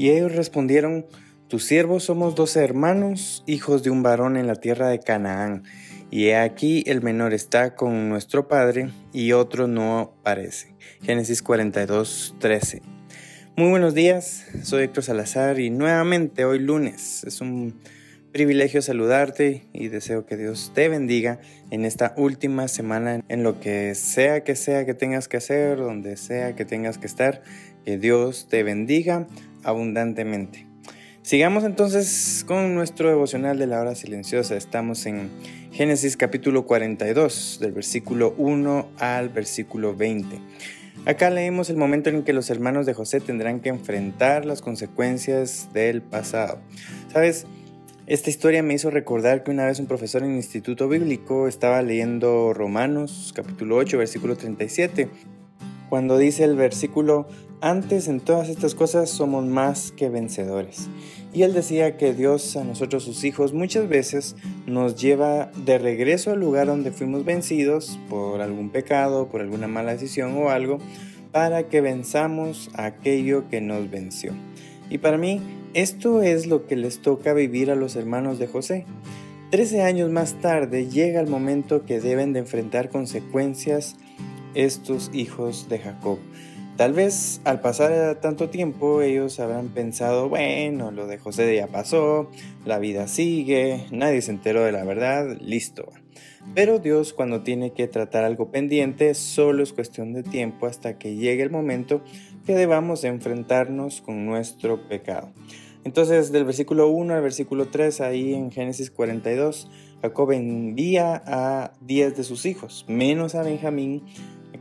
Y ellos respondieron, tus siervos somos doce hermanos, hijos de un varón en la tierra de Canaán, y he aquí el menor está con nuestro padre y otro no parece. Génesis 42, 13. Muy buenos días, soy Héctor Salazar y nuevamente hoy lunes es un privilegio saludarte y deseo que Dios te bendiga en esta última semana en lo que sea que sea que tengas que hacer, donde sea que tengas que estar, que Dios te bendiga abundantemente. Sigamos entonces con nuestro devocional de la hora silenciosa. Estamos en Génesis capítulo 42, del versículo 1 al versículo 20. Acá leemos el momento en que los hermanos de José tendrán que enfrentar las consecuencias del pasado. ¿Sabes? Esta historia me hizo recordar que una vez un profesor en el instituto bíblico estaba leyendo Romanos capítulo 8, versículo 37, cuando dice el versículo, antes en todas estas cosas somos más que vencedores. Y él decía que Dios a nosotros sus hijos muchas veces nos lleva de regreso al lugar donde fuimos vencidos por algún pecado, por alguna mala decisión o algo, para que venzamos aquello que nos venció. Y para mí, esto es lo que les toca vivir a los hermanos de José. Trece años más tarde llega el momento que deben de enfrentar consecuencias estos hijos de Jacob. Tal vez al pasar tanto tiempo ellos habrán pensado, bueno, lo de José ya pasó, la vida sigue, nadie se enteró de la verdad, listo. Pero Dios cuando tiene que tratar algo pendiente solo es cuestión de tiempo hasta que llegue el momento que debamos enfrentarnos con nuestro pecado. Entonces del versículo 1 al versículo 3 ahí en Génesis 42, Jacob envía a 10 de sus hijos, menos a Benjamín,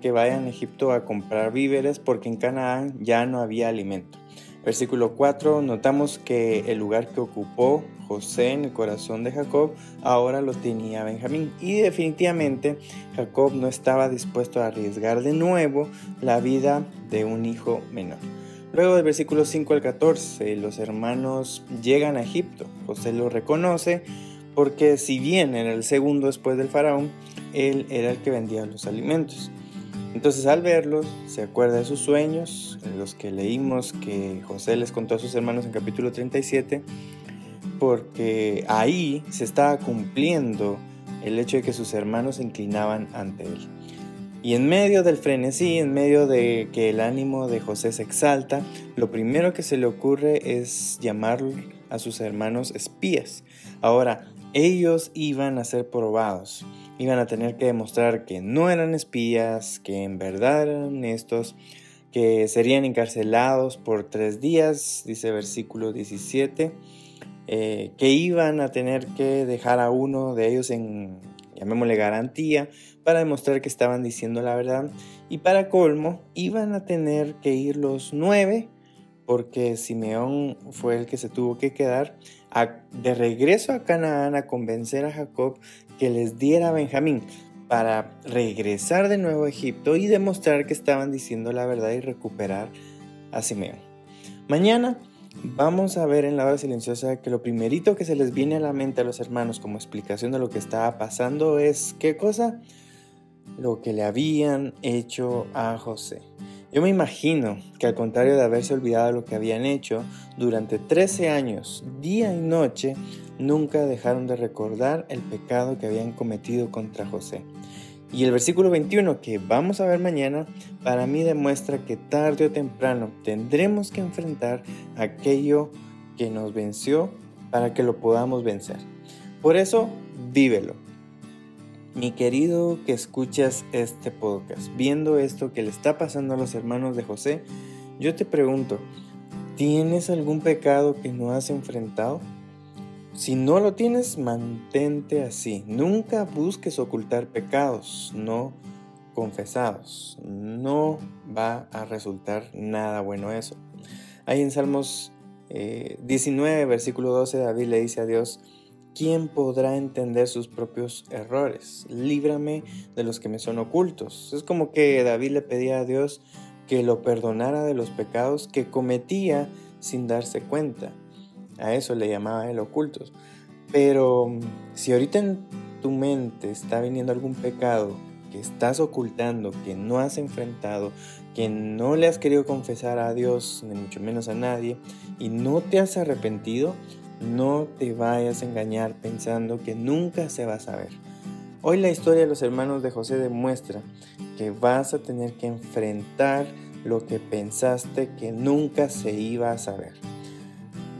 que vayan a Egipto a comprar víveres porque en Canaán ya no había alimento. Versículo 4, notamos que el lugar que ocupó José en el corazón de Jacob ahora lo tenía Benjamín y definitivamente Jacob no estaba dispuesto a arriesgar de nuevo la vida de un hijo menor. Luego del versículo 5 al 14, los hermanos llegan a Egipto. José lo reconoce porque si bien era el segundo después del faraón, él era el que vendía los alimentos. Entonces al verlos, se acuerda de sus sueños, los que leímos que José les contó a sus hermanos en capítulo 37, porque ahí se estaba cumpliendo el hecho de que sus hermanos se inclinaban ante él. Y en medio del frenesí, en medio de que el ánimo de José se exalta, lo primero que se le ocurre es llamar a sus hermanos espías. Ahora, ellos iban a ser probados iban a tener que demostrar que no eran espías, que en verdad eran estos, que serían encarcelados por tres días, dice versículo 17, eh, que iban a tener que dejar a uno de ellos en, llamémosle garantía, para demostrar que estaban diciendo la verdad. Y para colmo, iban a tener que ir los nueve, porque Simeón fue el que se tuvo que quedar, de regreso a Canaán a convencer a Jacob que les diera a Benjamín para regresar de nuevo a Egipto y demostrar que estaban diciendo la verdad y recuperar a Simeón. Mañana vamos a ver en la hora silenciosa que lo primerito que se les viene a la mente a los hermanos como explicación de lo que estaba pasando es qué cosa? Lo que le habían hecho a José. Yo me imagino que al contrario de haberse olvidado lo que habían hecho, durante 13 años, día y noche, nunca dejaron de recordar el pecado que habían cometido contra José. Y el versículo 21 que vamos a ver mañana, para mí demuestra que tarde o temprano tendremos que enfrentar aquello que nos venció para que lo podamos vencer. Por eso, vívelo mi querido que escuchas este podcast, viendo esto que le está pasando a los hermanos de José, yo te pregunto, ¿tienes algún pecado que no has enfrentado? Si no lo tienes, mantente así. Nunca busques ocultar pecados no confesados. No va a resultar nada bueno eso. Ahí en Salmos 19, versículo 12, David le dice a Dios, ¿quién podrá entender sus propios errores? Líbrame de los que me son ocultos. Es como que David le pedía a Dios que lo perdonara de los pecados que cometía sin darse cuenta. A eso le llamaba el ocultos. Pero si ahorita en tu mente está viniendo algún pecado que estás ocultando, que no has enfrentado, que no le has querido confesar a Dios, ni mucho menos a nadie, y no te has arrepentido, no te vayas a engañar pensando que nunca se va a saber. Hoy la historia de los hermanos de José demuestra que vas a tener que enfrentar lo que pensaste que nunca se iba a saber.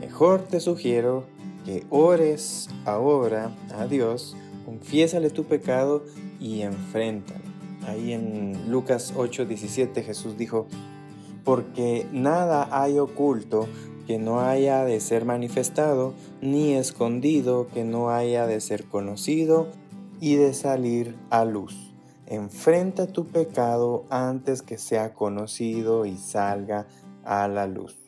Mejor te sugiero que ores ahora a Dios, confiésale tu pecado y enfréntalo. Ahí en Lucas 8:17 Jesús dijo, porque nada hay oculto que no haya de ser manifestado, ni escondido que no haya de ser conocido y de salir a luz. Enfrenta tu pecado antes que sea conocido y salga a la luz.